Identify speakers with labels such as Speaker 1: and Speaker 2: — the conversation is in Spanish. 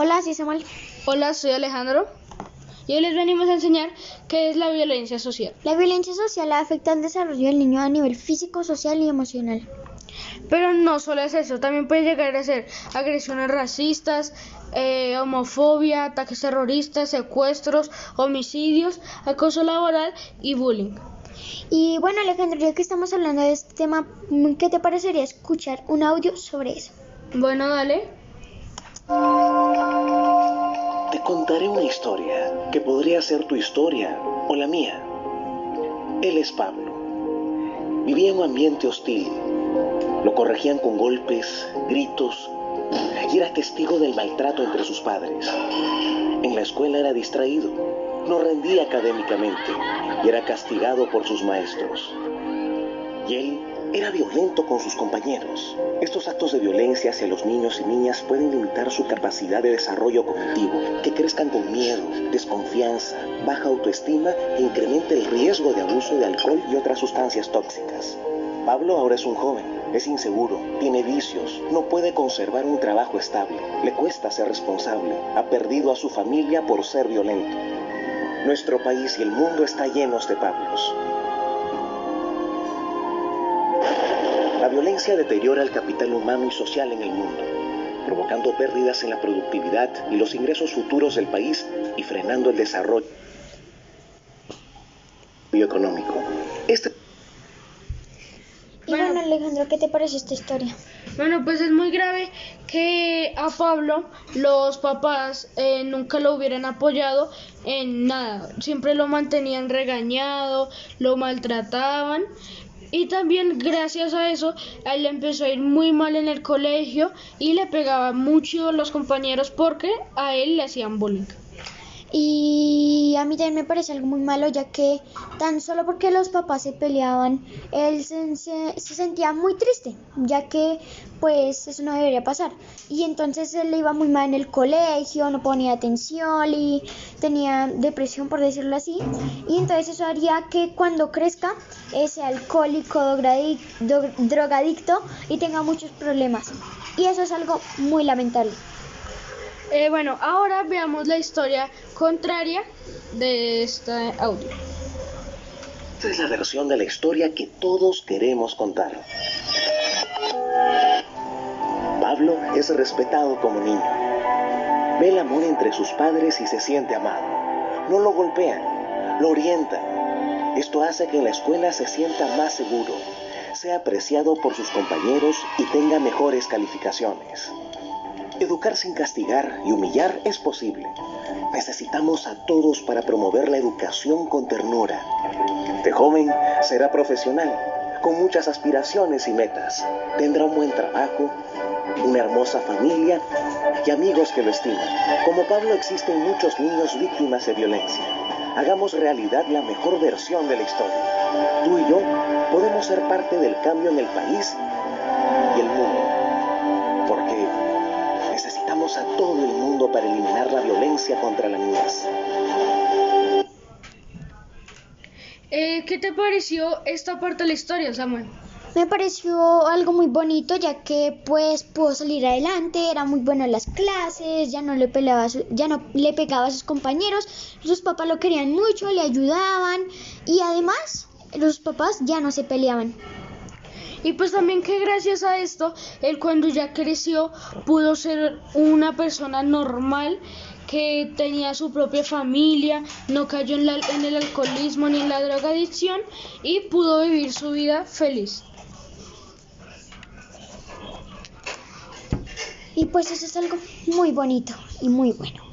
Speaker 1: Hola, soy Samuel.
Speaker 2: Hola, soy Alejandro. Y hoy les venimos a enseñar qué es la violencia social.
Speaker 1: La violencia social afecta al desarrollo del niño a nivel físico, social y emocional.
Speaker 2: Pero no solo es eso, también puede llegar a ser agresiones racistas, eh, homofobia, ataques terroristas, secuestros, homicidios, acoso laboral y bullying.
Speaker 1: Y bueno, Alejandro, ya que estamos hablando de este tema, ¿qué te parecería escuchar un audio sobre eso?
Speaker 2: Bueno, dale.
Speaker 3: Te contaré una historia que podría ser tu historia o la mía. Él es Pablo. Vivía en un ambiente hostil. Lo corregían con golpes, gritos y era testigo del maltrato entre sus padres. En la escuela era distraído, no rendía académicamente y era castigado por sus maestros. Y él era violento con sus compañeros. Estos actos de violencia hacia los niños y niñas pueden limitar su capacidad de desarrollo cognitivo, que crezcan con miedo, desconfianza, baja autoestima e incremente el riesgo de abuso de alcohol y otras sustancias tóxicas. Pablo ahora es un joven, es inseguro, tiene vicios, no puede conservar un trabajo estable, le cuesta ser responsable, ha perdido a su familia por ser violento. Nuestro país y el mundo está llenos de Pablos. La violencia deteriora el capital humano y social en el mundo, provocando pérdidas en la productividad y los ingresos futuros del país y frenando el desarrollo económico. Este
Speaker 1: y bueno, Alejandro, ¿qué te parece esta historia?
Speaker 2: Bueno, pues es muy grave que a Pablo los papás eh, nunca lo hubieran apoyado en nada. Siempre lo mantenían regañado, lo maltrataban. Y también gracias a eso, él empezó a ir muy mal en el colegio y le pegaba mucho a los compañeros porque a él le hacían bullying.
Speaker 1: Y a mí también me parece algo muy malo, ya que tan solo porque los papás se peleaban, él se, se, sentía muy triste, ya que pues eso no debería pasar. Y entonces él le iba muy mal en el colegio, no ponía atención y tenía depresión, por decirlo así. Y entonces eso haría que cuando crezca sea alcohólico, drogadicto y tenga muchos problemas. Y eso es algo muy lamentable.
Speaker 2: Eh, bueno, ahora veamos la historia contraria de este audio.
Speaker 3: Esta es la versión de la historia que todos queremos contar. Pablo es respetado como niño. Ve el amor entre sus padres y se siente amado. No lo golpean, lo orientan. Esto hace que en la escuela se sienta más seguro, sea apreciado por sus compañeros y tenga mejores calificaciones. Educar sin castigar y humillar es posible. Necesitamos a todos para promover la educación con ternura. De joven será profesional, con muchas aspiraciones y metas. Tendrá un buen trabajo, una hermosa familia y amigos que lo estiman. Como Pablo existen muchos niños víctimas de violencia. Hagamos realidad la mejor versión de la historia. Tú y yo podemos ser parte del cambio en el país y el mundo a todo el mundo para eliminar la violencia contra la niñez.
Speaker 2: Eh, ¿Qué te pareció esta parte de la historia, Samuel?
Speaker 1: Me pareció algo muy bonito ya que pues pudo salir adelante, era muy bueno en las clases, ya no le peleaba, ya no le pegaba a sus compañeros, sus papás lo querían mucho, le ayudaban y además los papás ya no se peleaban.
Speaker 2: Y pues también que gracias a esto, él cuando ya creció pudo ser una persona normal que tenía su propia familia, no cayó en, en el alcoholismo ni en la drogadicción y pudo vivir su vida feliz.
Speaker 1: Y pues eso es algo muy bonito y muy bueno.